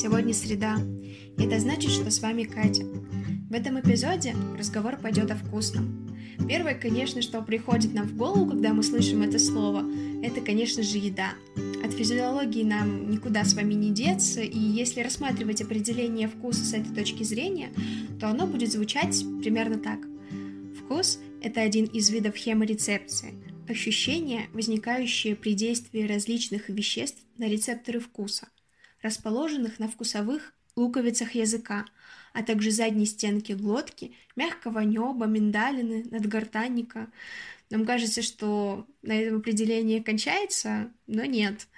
Сегодня среда, и это значит, что с вами Катя. В этом эпизоде разговор пойдет о вкусном. Первое, конечно, что приходит нам в голову, когда мы слышим это слово, это, конечно же, еда. От физиологии нам никуда с вами не деться, и если рассматривать определение вкуса с этой точки зрения, то оно будет звучать примерно так. Вкус – это один из видов хеморецепции – Ощущения, возникающие при действии различных веществ на рецепторы вкуса, расположенных на вкусовых луковицах языка, а также задней стенки глотки, мягкого неба, миндалины, надгортанника. Нам кажется, что на этом определение кончается, но нет.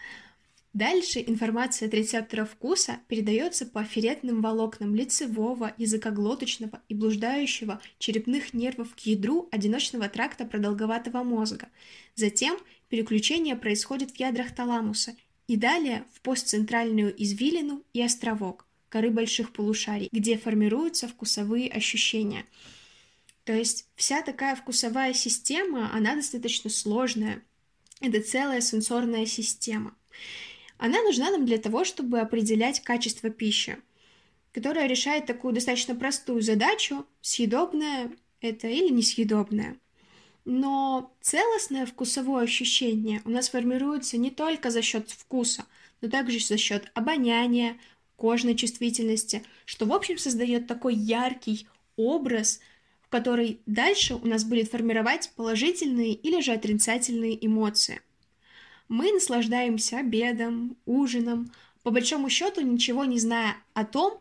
Дальше информация от рецептора вкуса передается по афферетным волокнам лицевого, языкоглоточного и блуждающего черепных нервов к ядру одиночного тракта продолговатого мозга. Затем переключение происходит в ядрах таламуса и далее в постцентральную извилину и островок, коры больших полушарий, где формируются вкусовые ощущения. То есть вся такая вкусовая система, она достаточно сложная. Это целая сенсорная система. Она нужна нам для того, чтобы определять качество пищи, которая решает такую достаточно простую задачу, съедобное это или несъедобное. Но целостное вкусовое ощущение у нас формируется не только за счет вкуса, но также за счет обоняния, кожной чувствительности, что в общем создает такой яркий образ, в который дальше у нас будет формировать положительные или же отрицательные эмоции – мы наслаждаемся обедом, ужином, по большому счету ничего не зная о том,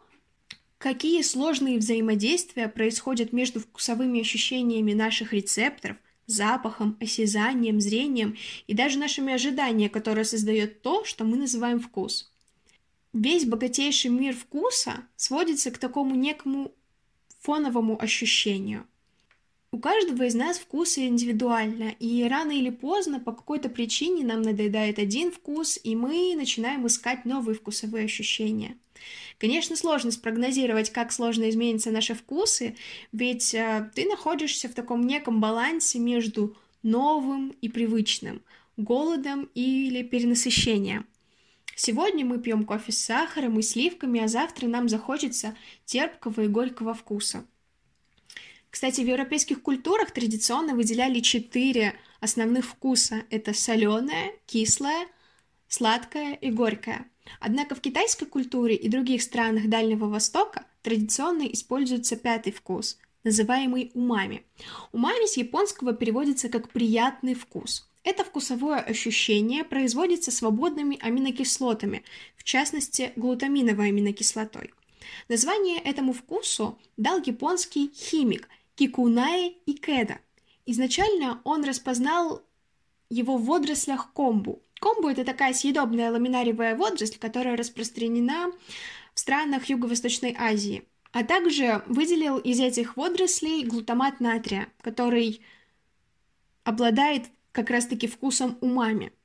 какие сложные взаимодействия происходят между вкусовыми ощущениями наших рецепторов, запахом, осязанием, зрением и даже нашими ожиданиями, которые создает то, что мы называем вкус. Весь богатейший мир вкуса сводится к такому некому фоновому ощущению. У каждого из нас вкусы индивидуально, и рано или поздно по какой-то причине нам надоедает один вкус, и мы начинаем искать новые вкусовые ощущения. Конечно, сложно спрогнозировать, как сложно изменятся наши вкусы, ведь э, ты находишься в таком неком балансе между новым и привычным, голодом или перенасыщением. Сегодня мы пьем кофе с сахаром и сливками, а завтра нам захочется терпкого и горького вкуса. Кстати, в европейских культурах традиционно выделяли четыре основных вкуса. Это соленое, кислое, сладкое и горькое. Однако в китайской культуре и других странах Дальнего Востока традиционно используется пятый вкус, называемый умами. Умами с японского переводится как «приятный вкус». Это вкусовое ощущение производится свободными аминокислотами, в частности глутаминовой аминокислотой. Название этому вкусу дал японский химик – Кикунае и Кеда. Изначально он распознал его в водорослях комбу. Комбу – это такая съедобная ламинариевая водоросль, которая распространена в странах Юго-Восточной Азии. А также выделил из этих водорослей глутамат натрия, который обладает как раз-таки вкусом умами –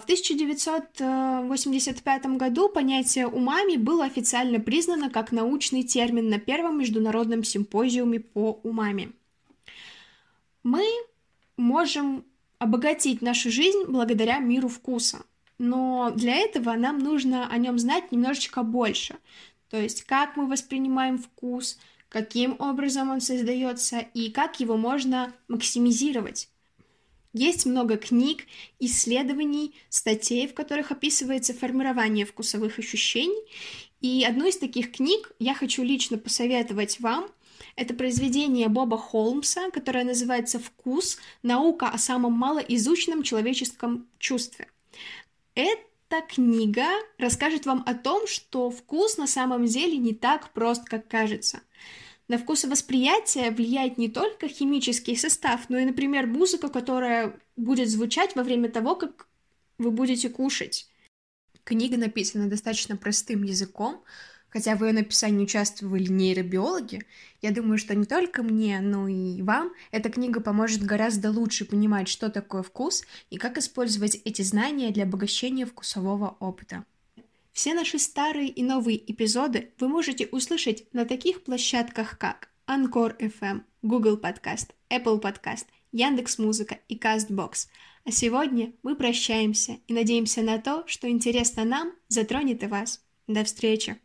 в 1985 году понятие умами было официально признано как научный термин на первом международном симпозиуме по умами. Мы можем обогатить нашу жизнь благодаря миру вкуса, но для этого нам нужно о нем знать немножечко больше. То есть, как мы воспринимаем вкус, каким образом он создается и как его можно максимизировать. Есть много книг, исследований, статей, в которых описывается формирование вкусовых ощущений. И одну из таких книг я хочу лично посоветовать вам. Это произведение Боба Холмса, которое называется «Вкус. Наука о самом малоизученном человеческом чувстве». Эта книга расскажет вам о том, что вкус на самом деле не так прост, как кажется – на вкусовосприятие влияет не только химический состав, но и, например, музыка, которая будет звучать во время того, как вы будете кушать. Книга написана достаточно простым языком, хотя в ее написании участвовали нейробиологи. Я думаю, что не только мне, но и вам эта книга поможет гораздо лучше понимать, что такое вкус и как использовать эти знания для обогащения вкусового опыта. Все наши старые и новые эпизоды вы можете услышать на таких площадках, как Anchor FM, Google Podcast, Apple Podcast, Яндекс Музыка и Castbox. А сегодня мы прощаемся и надеемся на то, что интересно нам затронет и вас. До встречи!